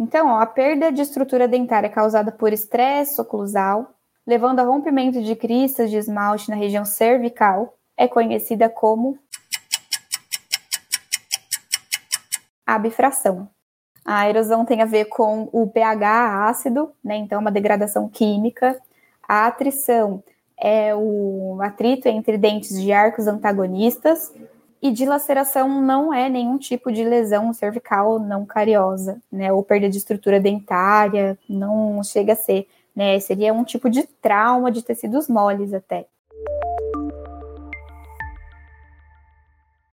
Então, ó, a perda de estrutura dentária causada por estresse oclusal, levando a rompimento de cristas de esmalte na região cervical, é conhecida como abfração. A erosão tem a ver com o pH ácido, né? Então, uma degradação química. A atrição é o atrito entre dentes de arcos antagonistas. E dilaceração não é nenhum tipo de lesão cervical não cariosa, né? Ou perda de estrutura dentária, não chega a ser, né? Seria um tipo de trauma de tecidos moles até.